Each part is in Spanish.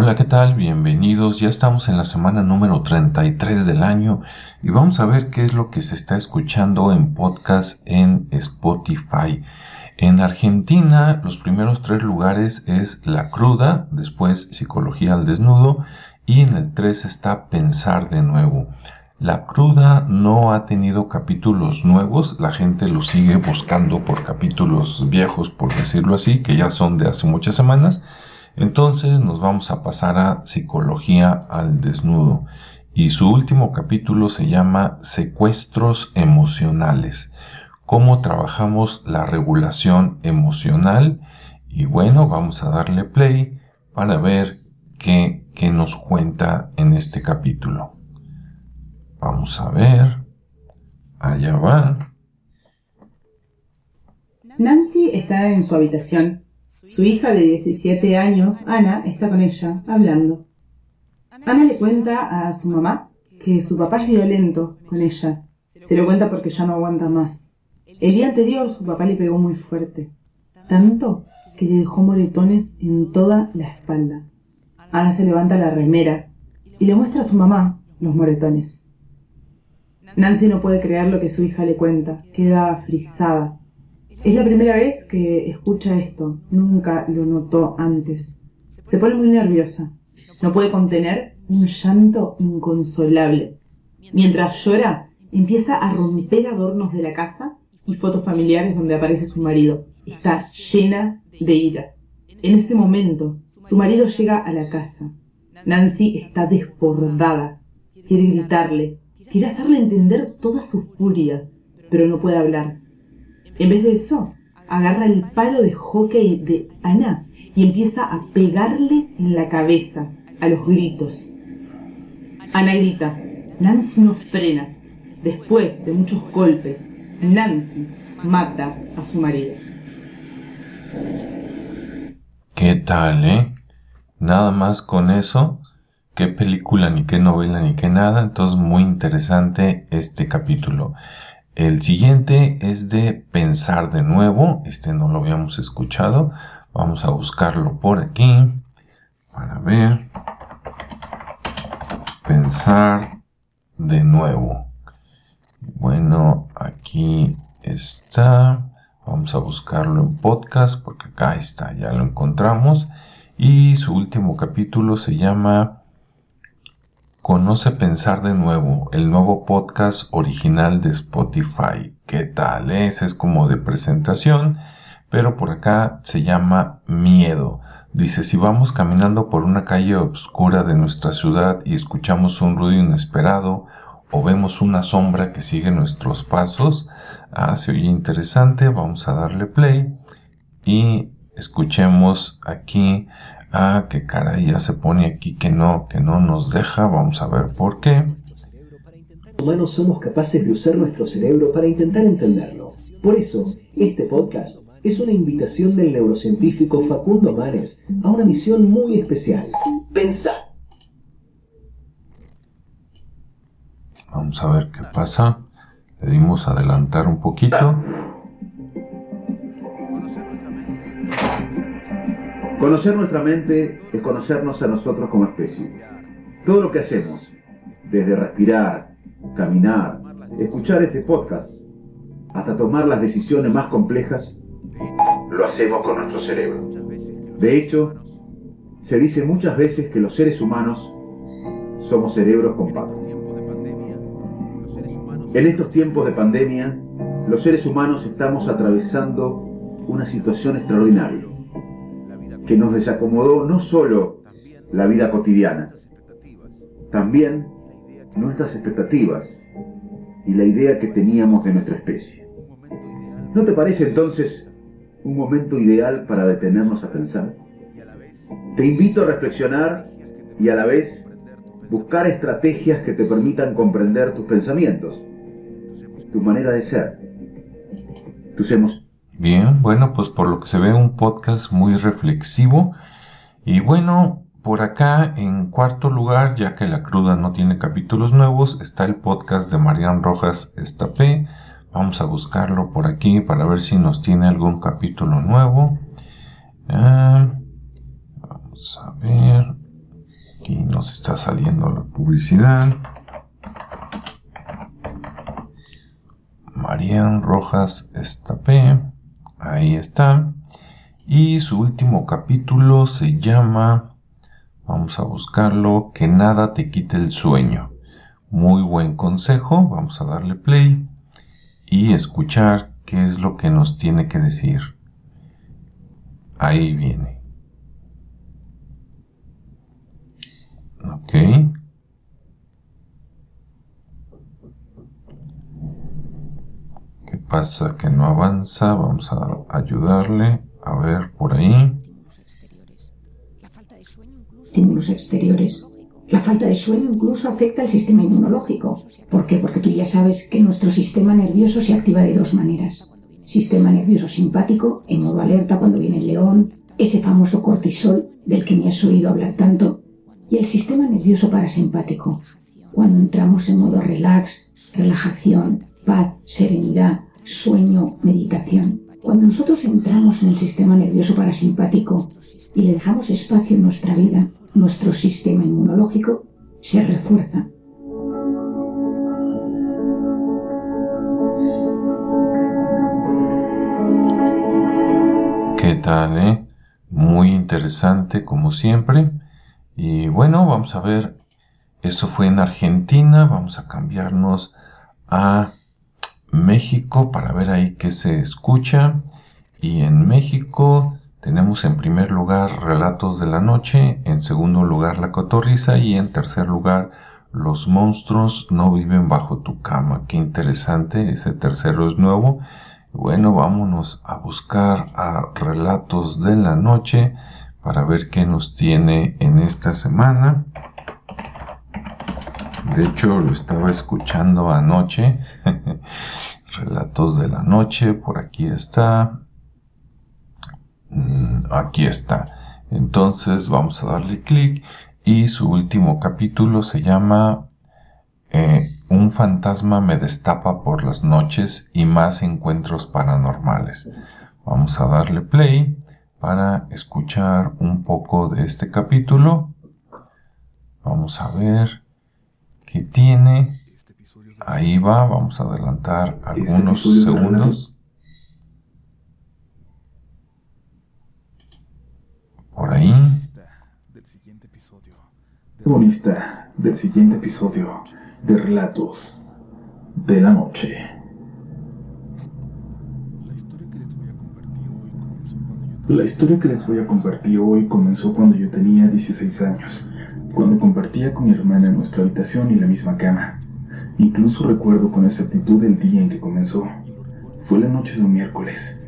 Hola, ¿qué tal? Bienvenidos. Ya estamos en la semana número 33 del año y vamos a ver qué es lo que se está escuchando en podcast en Spotify. En Argentina, los primeros tres lugares es La Cruda, después Psicología al Desnudo y en el 3 está Pensar de nuevo. La Cruda no ha tenido capítulos nuevos, la gente lo sigue buscando por capítulos viejos, por decirlo así, que ya son de hace muchas semanas. Entonces nos vamos a pasar a Psicología al Desnudo y su último capítulo se llama Secuestros Emocionales, cómo trabajamos la regulación emocional y bueno, vamos a darle play para ver qué, qué nos cuenta en este capítulo. Vamos a ver. Allá va. Nancy está en su habitación. Su hija de 17 años, Ana, está con ella, hablando. Ana le cuenta a su mamá que su papá es violento con ella. Se lo cuenta porque ya no aguanta más. El día anterior su papá le pegó muy fuerte, tanto que le dejó moretones en toda la espalda. Ana se levanta la remera y le muestra a su mamá los moretones. Nancy no puede creer lo que su hija le cuenta, queda frisada. Es la primera vez que escucha esto, nunca lo notó antes. Se pone muy nerviosa, no puede contener un llanto inconsolable. Mientras llora, empieza a romper adornos de la casa y fotos familiares donde aparece su marido. Está llena de ira. En ese momento, su marido llega a la casa. Nancy está desbordada. Quiere gritarle, Quiere hacerle entender toda su furia, pero no puede hablar. En vez de eso, agarra el palo de hockey de Ana y empieza a pegarle en la cabeza, a los gritos. Ana grita. Nancy no frena. Después de muchos golpes, Nancy mata a su marido. ¿Qué tal, eh? Nada más con eso qué película, ni qué novela, ni qué nada. Entonces, muy interesante este capítulo. El siguiente es de Pensar de nuevo. Este no lo habíamos escuchado. Vamos a buscarlo por aquí para ver. Pensar de nuevo. Bueno, aquí está. Vamos a buscarlo en podcast porque acá está, ya lo encontramos. Y su último capítulo se llama Conoce Pensar de Nuevo, el nuevo podcast original de Spotify. ¿Qué tal? Ese es como de presentación, pero por acá se llama Miedo. Dice, si vamos caminando por una calle oscura de nuestra ciudad y escuchamos un ruido inesperado o vemos una sombra que sigue nuestros pasos, ah, se oye interesante, vamos a darle play y escuchemos aquí Ah, qué caray, ya se pone aquí que no, que no nos deja. Vamos a ver por qué. Los humanos somos capaces de usar nuestro cerebro para intentar entenderlo. Por eso, este podcast es una invitación del neurocientífico Facundo Manes a una misión muy especial. Pensar. Vamos a ver qué pasa. Le dimos adelantar un poquito. Conocer nuestra mente es conocernos a nosotros como especie. Todo lo que hacemos, desde respirar, caminar, escuchar este podcast, hasta tomar las decisiones más complejas, lo hacemos con nuestro cerebro. De hecho, se dice muchas veces que los seres humanos somos cerebros con patas. En estos tiempos de pandemia, los seres humanos estamos atravesando una situación extraordinaria que nos desacomodó no solo la vida cotidiana, también nuestras expectativas y la idea que teníamos de nuestra especie. ¿No te parece entonces un momento ideal para detenernos a pensar? Te invito a reflexionar y a la vez buscar estrategias que te permitan comprender tus pensamientos, tu manera de ser, tus emociones Bien, bueno, pues por lo que se ve un podcast muy reflexivo. Y bueno, por acá en cuarto lugar, ya que la cruda no tiene capítulos nuevos, está el podcast de Marian Rojas Estapé. Vamos a buscarlo por aquí para ver si nos tiene algún capítulo nuevo. Ah, vamos a ver. Aquí nos está saliendo la publicidad. Marian Rojas Estapé. Ahí está. Y su último capítulo se llama, vamos a buscarlo, que nada te quite el sueño. Muy buen consejo, vamos a darle play y escuchar qué es lo que nos tiene que decir. Ahí viene. Ok. ¿Qué pasa? Que no avanza. Vamos a ayudarle. A ver, por ahí. Estímulos exteriores. La falta de sueño incluso afecta al sistema inmunológico. ¿Por qué? Porque tú ya sabes que nuestro sistema nervioso se activa de dos maneras. Sistema nervioso simpático, en modo alerta cuando viene el león, ese famoso cortisol del que me has oído hablar tanto, y el sistema nervioso parasimpático, cuando entramos en modo relax, relajación, paz, serenidad, sueño, meditación. Cuando nosotros entramos en el sistema nervioso parasimpático y le dejamos espacio en nuestra vida, nuestro sistema inmunológico se refuerza. ¿Qué tal, eh? Muy interesante como siempre. Y bueno, vamos a ver, esto fue en Argentina, vamos a cambiarnos a México para ver ahí qué se escucha. Y en México tenemos en primer lugar Relatos de la Noche, en segundo lugar La Cotorriza y en tercer lugar Los monstruos no viven bajo tu cama. Qué interesante, ese tercero es nuevo. Bueno, vámonos a buscar a Relatos de la Noche para ver qué nos tiene en esta semana. De hecho, lo estaba escuchando anoche. Relatos de la noche, por aquí está. Mm, aquí está. Entonces vamos a darle clic y su último capítulo se llama eh, Un fantasma me destapa por las noches y más encuentros paranormales. Vamos a darle play para escuchar un poco de este capítulo. Vamos a ver qué tiene. Ahí va, vamos a adelantar algunos segundos. Por ahí. Protagonista del siguiente episodio de Relatos de la Noche. La historia que les voy a compartir hoy comenzó cuando yo tenía 16 años, cuando compartía con mi hermana nuestra habitación y la misma cama. Incluso recuerdo con exactitud el día en que comenzó. Fue la noche de miércoles.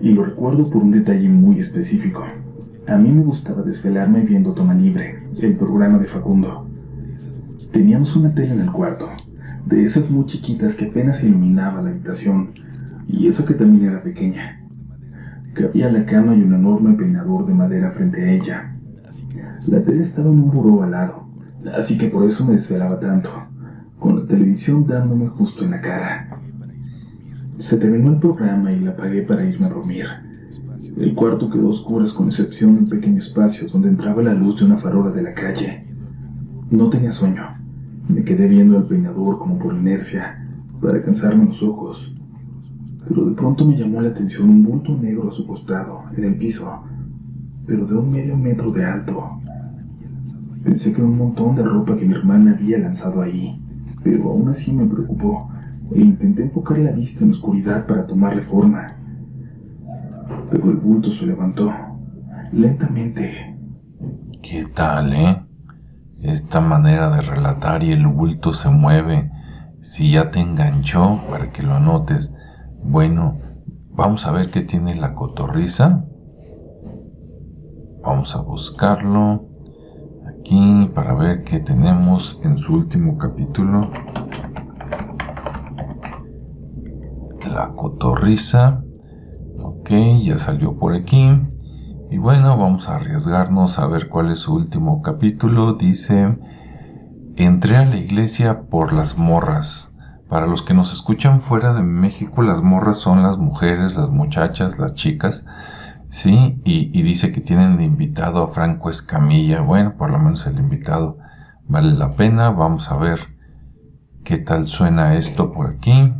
Y lo recuerdo por un detalle muy específico. A mí me gustaba desvelarme viendo Toma Libre, el programa de Facundo. Teníamos una tele en el cuarto, de esas muy chiquitas que apenas iluminaba la habitación, y esa que también era pequeña había la cama y un enorme peinador de madera frente a ella. La tele estaba en un buró al lado, así que por eso me desvelaba tanto, con la televisión dándome justo en la cara. Se terminó el programa y la apagué para irme a dormir. El cuarto quedó oscuro con excepción de un pequeño espacio donde entraba la luz de una farola de la calle. No tenía sueño. Me quedé viendo el peinador como por inercia, para cansarme los ojos pero de pronto me llamó la atención un bulto negro a su costado, en el piso, pero de un medio metro de alto. Pensé que era un montón de ropa que mi hermana había lanzado ahí, pero aún así me preocupó e intenté enfocar la vista en la oscuridad para tomarle forma. Pero el bulto se levantó, lentamente. ¿Qué tal, eh? Esta manera de relatar y el bulto se mueve. Si ya te enganchó, para que lo anotes, bueno, vamos a ver qué tiene la cotorriza. Vamos a buscarlo aquí para ver qué tenemos en su último capítulo. La cotorriza. Ok, ya salió por aquí. Y bueno, vamos a arriesgarnos a ver cuál es su último capítulo. Dice, entré a la iglesia por las morras. Para los que nos escuchan fuera de México, las morras son las mujeres, las muchachas, las chicas. Sí, y, dice que tienen de invitado a Franco Escamilla. Bueno, por lo menos el invitado vale la pena. Vamos a ver qué tal suena esto por aquí.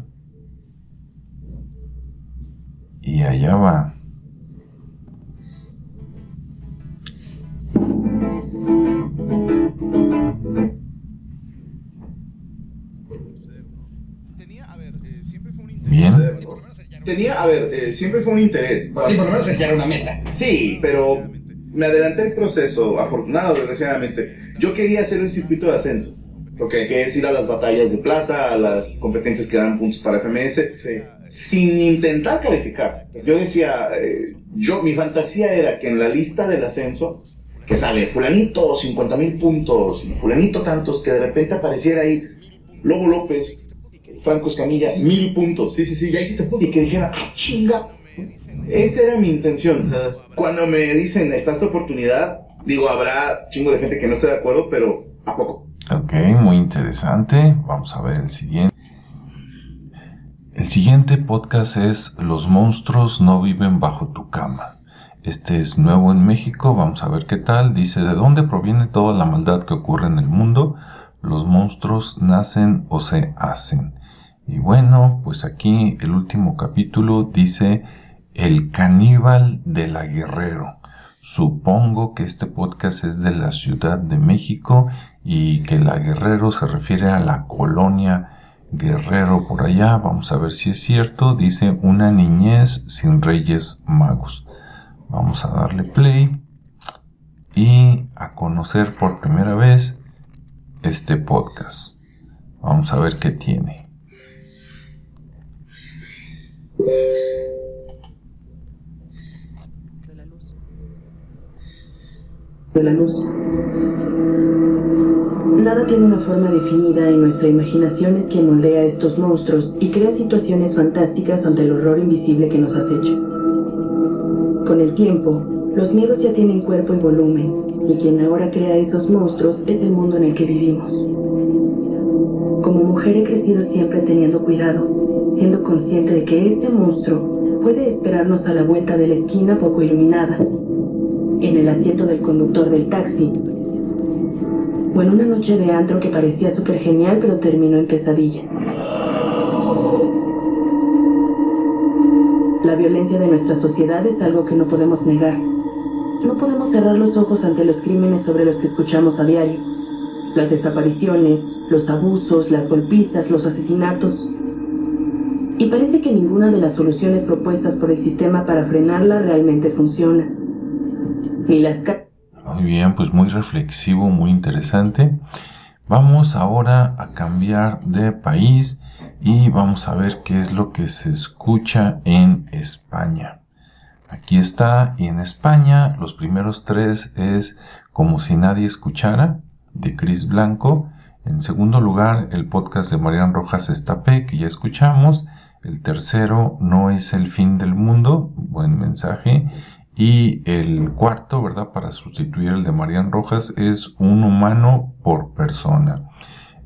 Y allá va. Bien. Tenía, a ver, eh, siempre fue un interés. Sí, por lo menos ya era una meta. Sí, pero me adelanté el proceso, afortunado, desgraciadamente. Yo quería hacer un circuito de ascenso. Okay. Que es ir a las batallas de plaza, a las competencias que dan puntos para FMS, sin intentar calificar. Yo decía, eh, yo, mi fantasía era que en la lista del ascenso, que sale fulanito 50 mil puntos y fulanito tantos, que de repente apareciera ahí Lobo López, Franco Escamilla, mil puntos. Sí, sí, sí, ya hiciste puntos. Y que dijera, ah, chinga. Esa era mi intención. Cuando me dicen, está esta oportunidad, digo, habrá chingo de gente que no esté de acuerdo, pero ¿a poco? Ok, muy interesante. Vamos a ver el siguiente. El siguiente podcast es Los monstruos no viven bajo tu cama. Este es nuevo en México, vamos a ver qué tal. Dice, ¿de dónde proviene toda la maldad que ocurre en el mundo? Los monstruos nacen o se hacen. Y bueno, pues aquí el último capítulo dice El caníbal de la Guerrero. Supongo que este podcast es de la Ciudad de México y que la Guerrero se refiere a la colonia Guerrero por allá. Vamos a ver si es cierto. Dice una niñez sin reyes magos. Vamos a darle play y a conocer por primera vez este podcast. Vamos a ver qué tiene. De la luz. Nada tiene una forma definida y nuestra imaginación es quien moldea estos monstruos y crea situaciones fantásticas ante el horror invisible que nos acecha. Con el tiempo, los miedos ya tienen cuerpo y volumen, y quien ahora crea esos monstruos es el mundo en el que vivimos. Como mujer he crecido siempre teniendo cuidado, siendo consciente de que ese monstruo puede esperarnos a la vuelta de la esquina poco iluminada, en el asiento del conductor del taxi, o en una noche de antro que parecía súper genial pero terminó en pesadilla. La violencia de nuestra sociedad es algo que no podemos negar. No podemos cerrar los ojos ante los crímenes sobre los que escuchamos a diario. Las desapariciones, los abusos, las golpizas, los asesinatos. Y parece que ninguna de las soluciones propuestas por el sistema para frenarla realmente funciona. Muy bien, pues muy reflexivo, muy interesante. Vamos ahora a cambiar de país y vamos a ver qué es lo que se escucha en España. Aquí está, y en España los primeros tres es Como si nadie escuchara, de Cris Blanco. En segundo lugar, el podcast de Marian Rojas Estapé, que ya escuchamos. El tercero no es el fin del mundo, buen mensaje. Y el cuarto, ¿verdad? Para sustituir el de Marian Rojas es un humano por persona.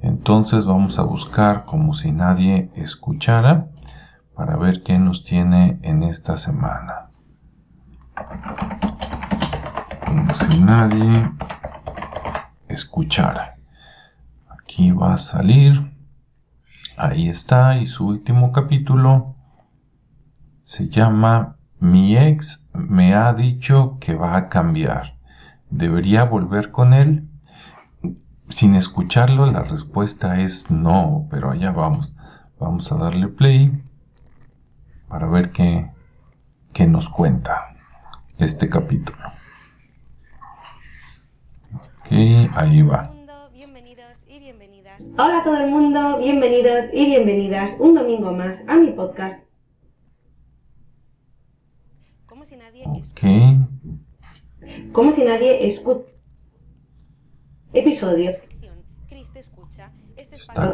Entonces vamos a buscar como si nadie escuchara para ver qué nos tiene en esta semana. Como si nadie escuchara. Aquí va a salir. Ahí está, y su último capítulo se llama Mi ex me ha dicho que va a cambiar. ¿Debería volver con él? Sin escucharlo, la respuesta es no, pero allá vamos. Vamos a darle play para ver qué, qué nos cuenta este capítulo. Ok, ahí va. Hola a todo el mundo, bienvenidos y bienvenidas un domingo más a mi podcast. Como si nadie escucha. Como si nadie escucha. Episodio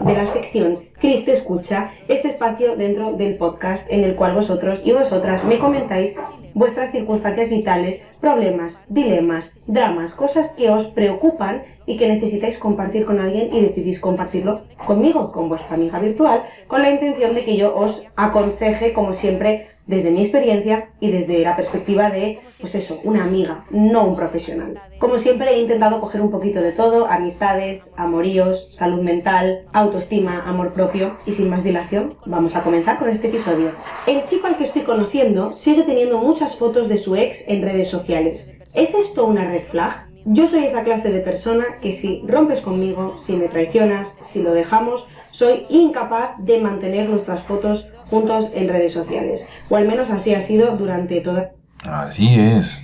de la sección Cristo escucha, este espacio dentro del podcast en el cual vosotros y vosotras me comentáis vuestras circunstancias vitales, problemas, dilemas, dramas, cosas que os preocupan y que necesitáis compartir con alguien y decidís compartirlo conmigo, con vuestra amiga virtual, con la intención de que yo os aconseje, como siempre, desde mi experiencia y desde la perspectiva de, pues eso, una amiga, no un profesional. Como siempre he intentado coger un poquito de todo, amistades, amoríos, salud mental, autoestima, amor propio y sin más dilación, vamos a comenzar con este episodio. El chico al que estoy conociendo sigue teniendo muchas fotos de su ex en redes sociales. ¿Es esto una red flag? Yo soy esa clase de persona que si rompes conmigo, si me traicionas, si lo dejamos, soy incapaz de mantener nuestras fotos juntos en redes sociales. O al menos así ha sido durante toda... Así es.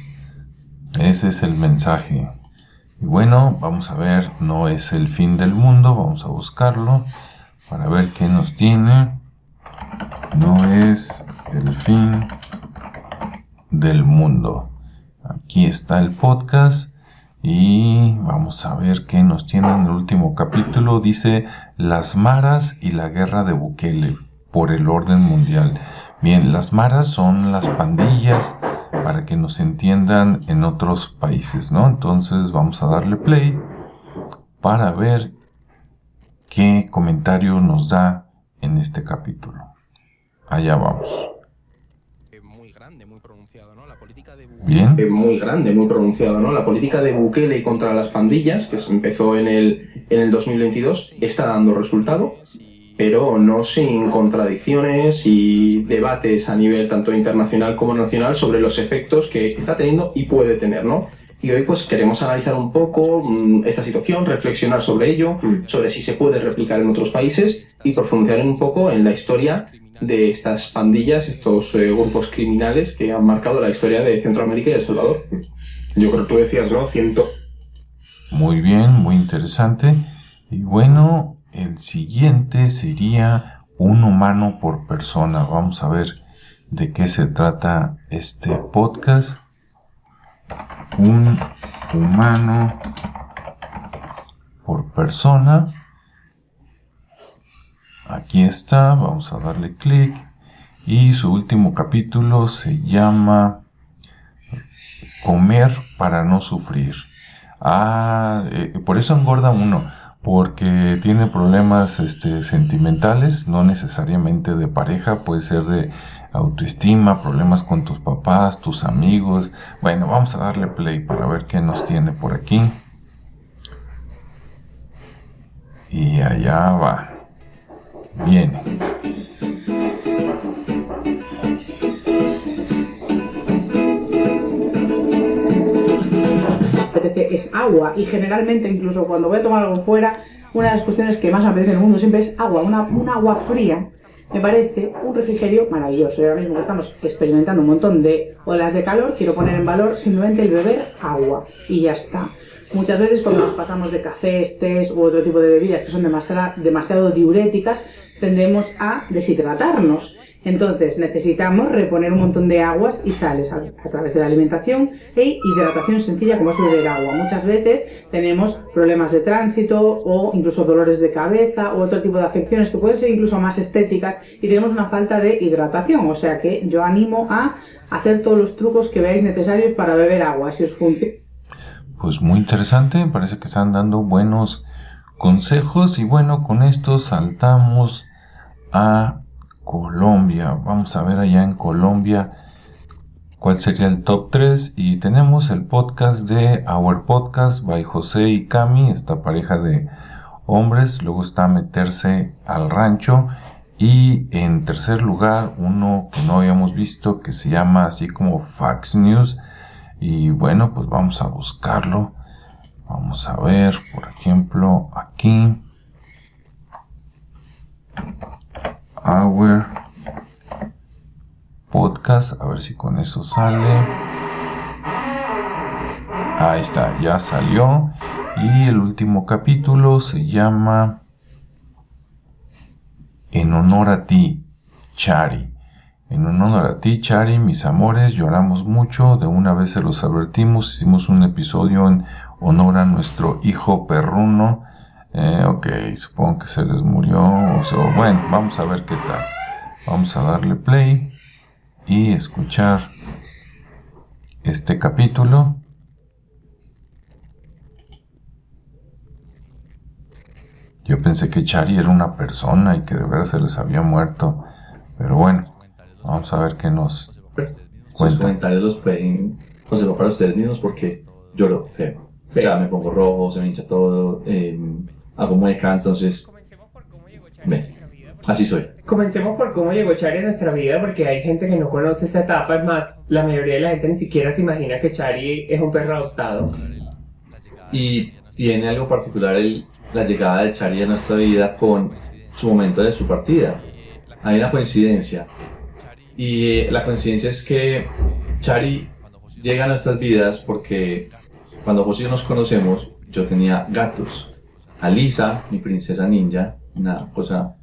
Ese es el mensaje. Y bueno, vamos a ver, no es el fin del mundo, vamos a buscarlo para ver qué nos tiene. No es el fin del mundo. Aquí está el podcast y vamos a ver qué nos tiene en el último capítulo. Dice las maras y la guerra de Bukele por el orden mundial. Bien, las maras son las pandillas para que nos entiendan en otros países, ¿no? Entonces vamos a darle play para ver qué comentario nos da en este capítulo. Allá vamos. Bien. Muy grande, muy pronunciado, ¿no? La política de Bukele contra las pandillas, que se empezó en el, en el 2022, está dando resultado pero no sin contradicciones y debates a nivel tanto internacional como nacional sobre los efectos que está teniendo y puede tener, ¿no? Y hoy pues queremos analizar un poco mm, esta situación, reflexionar sobre ello, mm. sobre si se puede replicar en otros países y profundizar un poco en la historia de estas pandillas, estos eh, grupos criminales que han marcado la historia de Centroamérica y El Salvador. Yo creo que tú decías, ¿no? Ciento. Muy bien, muy interesante. Y bueno, el siguiente sería un humano por persona. Vamos a ver de qué se trata este podcast. Un humano por persona. Aquí está, vamos a darle clic. Y su último capítulo se llama Comer para no sufrir. Ah, eh, por eso engorda uno porque tiene problemas este, sentimentales, no necesariamente de pareja, puede ser de autoestima, problemas con tus papás, tus amigos. Bueno, vamos a darle play para ver qué nos tiene por aquí. Y allá va. Viene. es agua y generalmente incluso cuando voy a tomar algo fuera, una de las cuestiones que más me apetece en el mundo siempre es agua, una, un agua fría. Me parece un refrigerio maravilloso. Y ahora mismo que estamos experimentando un montón de olas de calor, quiero poner en valor simplemente el beber agua y ya está. Muchas veces cuando nos pasamos de cafés, tés u otro tipo de bebidas que son demasiado, demasiado diuréticas, tendemos a deshidratarnos. Entonces necesitamos reponer un montón de aguas y sales a, través de la alimentación e hidratación sencilla como es beber agua. Muchas veces tenemos problemas de tránsito o incluso dolores de cabeza u otro tipo de afecciones que pueden ser incluso más estéticas y tenemos una falta de hidratación. O sea que yo animo a hacer todos los trucos que veáis necesarios para beber agua. Si os funciona. Pues muy interesante, parece que están dando buenos consejos. Y bueno, con esto saltamos a Colombia. Vamos a ver allá en Colombia cuál sería el top 3 y tenemos el podcast de Our Podcast by José y Cami, esta pareja de hombres, luego está meterse al rancho. Y en tercer lugar uno que no habíamos visto que se llama así como Fax News y bueno pues vamos a buscarlo vamos a ver por ejemplo aquí Our Podcast. A ver si con eso sale. Ahí está, ya salió. Y el último capítulo se llama En honor a ti, Chari. En honor a ti, Chari, mis amores, lloramos mucho. De una vez se los advertimos. Hicimos un episodio en honor a nuestro hijo perruno eh, ok, supongo que se les murió. Bueno, vamos a ver qué tal. Vamos a darle play y escuchar este capítulo. Yo pensé que Chari era una persona y que de verdad se les había muerto. Pero bueno, vamos a ver qué nos Sus comentarios los pueden conservar para ustedes mismos porque lloro feo. O sea, me pongo rojo, se me hincha todo, eh, hago mueca, entonces... Ve, así soy. Comencemos por cómo llegó Chari a nuestra vida, porque hay gente que no conoce esa etapa. Es más, la mayoría de la gente ni siquiera se imagina que Chari es un perro adoptado. Y tiene algo particular el, la llegada de Chari a nuestra vida con su momento de su partida. Hay una coincidencia. Y eh, la coincidencia es que Chari llega a nuestras vidas porque cuando José y yo nos conocemos, yo tenía gatos. Alisa, mi princesa ninja, una cosa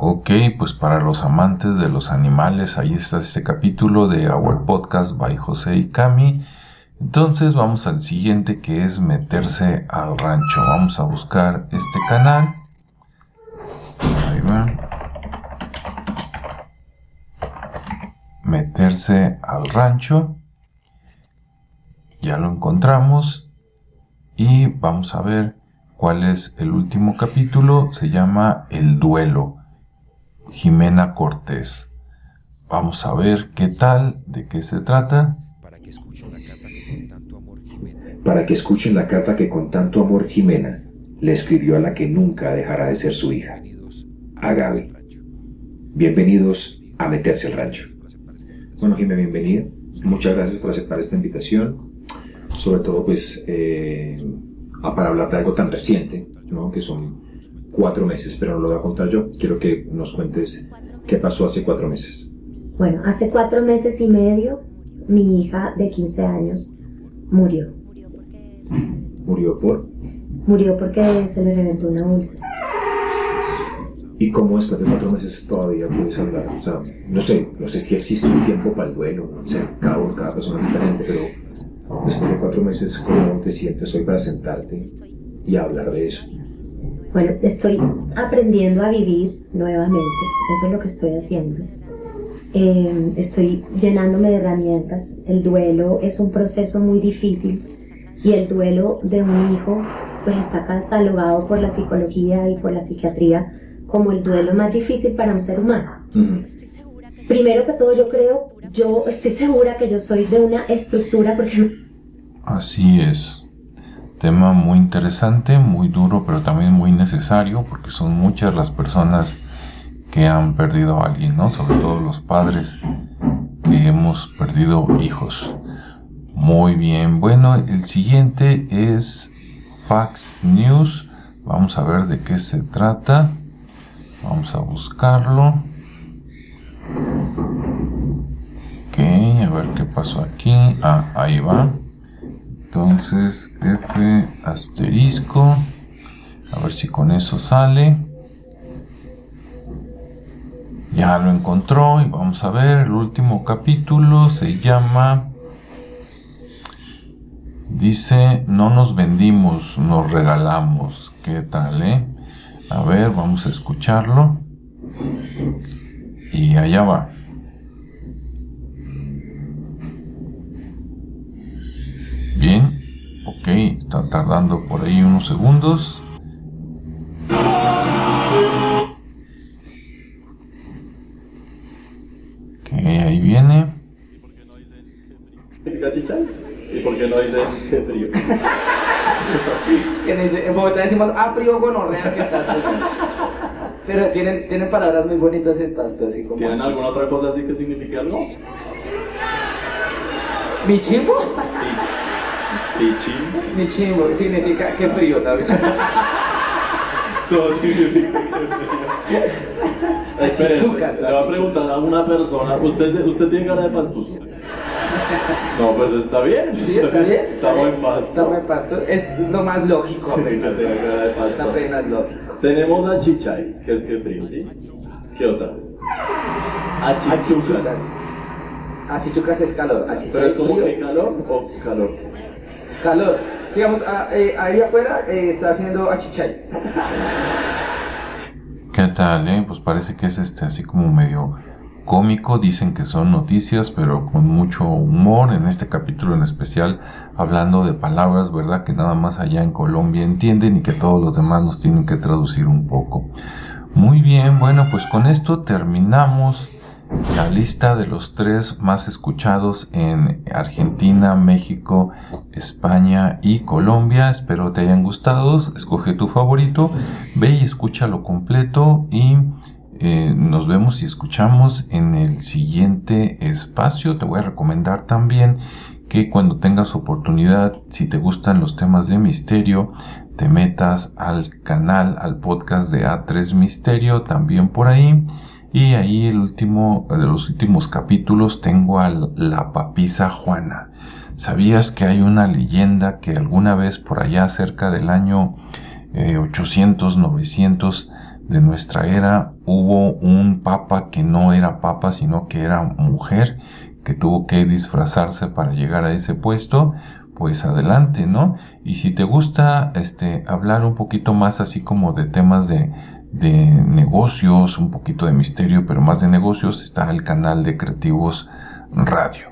Ok, pues para los amantes de los animales, ahí está este capítulo de Our Podcast by José y Cami. Entonces vamos al siguiente que es meterse al rancho. Vamos a buscar este canal. Ahí va. Meterse al rancho. Ya lo encontramos. Y vamos a ver cuál es el último capítulo. Se llama El duelo. Jimena Cortés. Vamos a ver qué tal, de qué se trata. Para que escuchen la carta que con tanto amor Jimena le escribió a la que nunca dejará de ser su hija, a Gaby. Bienvenidos a Meterse al Rancho. Bueno, Jimena, bienvenida. Muchas gracias por aceptar esta invitación. Sobre todo, pues, eh, para hablar de algo tan reciente, ¿no? Que son cuatro meses, pero no lo voy a contar yo. Quiero que nos cuentes qué pasó hace cuatro meses. Bueno, hace cuatro meses y medio mi hija de 15 años murió. ¿Murió por? Murió porque se le reventó una bolsa. ¿Y cómo después de cuatro meses todavía puedes hablar? O sea, no sé, no sé si existe un tiempo para el duelo, o sea, cada, cada persona es diferente, pero después de cuatro meses, ¿cómo te sientes hoy para sentarte y hablar de eso? Bueno, estoy aprendiendo a vivir nuevamente, eso es lo que estoy haciendo. Eh, estoy llenándome de herramientas. El duelo es un proceso muy difícil y el duelo de un hijo pues está catalogado por la psicología y por la psiquiatría como el duelo más difícil para un ser humano. Primero que todo yo creo, yo estoy segura que yo soy de una estructura porque... Así es. Tema muy interesante, muy duro, pero también muy necesario porque son muchas las personas que han perdido a alguien, ¿no? Sobre todo los padres que hemos perdido hijos. Muy bien, bueno, el siguiente es Fax News. Vamos a ver de qué se trata. Vamos a buscarlo. Ok, a ver qué pasó aquí. Ah, ahí va. Entonces, F asterisco. A ver si con eso sale. Ya lo encontró y vamos a ver, el último capítulo se llama, dice, no nos vendimos, nos regalamos. ¿Qué tal, eh? A ver, vamos a escucharlo. Y allá va. Bien, ok, está tardando por ahí unos segundos. Decimos a frío gonorrea que estás Pero tienen, tienen palabras muy bonitas en pasto, así como. ¿Tienen alguna otra cosa así que signifique algo? ¿Mi chimbo? ¿Mi chimbo? Mi chimbo significa que frío también. Todo significa que frío. Chichucas. Le voy a preguntar a una persona, ¿usted, usted tiene cara de pastuso? No, pues está bien. Sí, está bien. Estamos en pasto. Estamos en pasto. Es lo más lógico. Sí, que tenga cara de pasto. Es apenas lógico. Tenemos a Chichay, que es que frío, ¿sí? ¿Qué otra? Achichucas. Achichucas es calor. ¿Pero es como que calor o calor? Calor. Digamos, a, eh, ahí afuera eh, está haciendo achichay. ¿Qué tal, eh? Pues parece que es este así como medio cómico, dicen que son noticias, pero con mucho humor, en este capítulo en especial, hablando de palabras, ¿verdad? Que nada más allá en Colombia entienden y que todos los demás nos tienen que traducir un poco. Muy bien, bueno, pues con esto terminamos la lista de los tres más escuchados en Argentina, México, España y Colombia. Espero te hayan gustado. Escoge tu favorito, ve y escúchalo completo y eh, nos vemos y escuchamos en el siguiente espacio. Te voy a recomendar también que cuando tengas oportunidad, si te gustan los temas de misterio, te metas al canal, al podcast de A3 Misterio, también por ahí y ahí el último de los últimos capítulos tengo a la papisa Juana. ¿Sabías que hay una leyenda que alguna vez por allá cerca del año 800, eh, 900 de nuestra era hubo un papa que no era papa sino que era mujer que tuvo que disfrazarse para llegar a ese puesto? Pues adelante, ¿no? Y si te gusta este hablar un poquito más así como de temas de de negocios, un poquito de misterio, pero más de negocios, está el canal de Creativos Radio.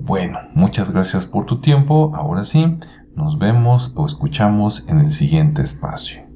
Bueno, muchas gracias por tu tiempo. Ahora sí, nos vemos o escuchamos en el siguiente espacio.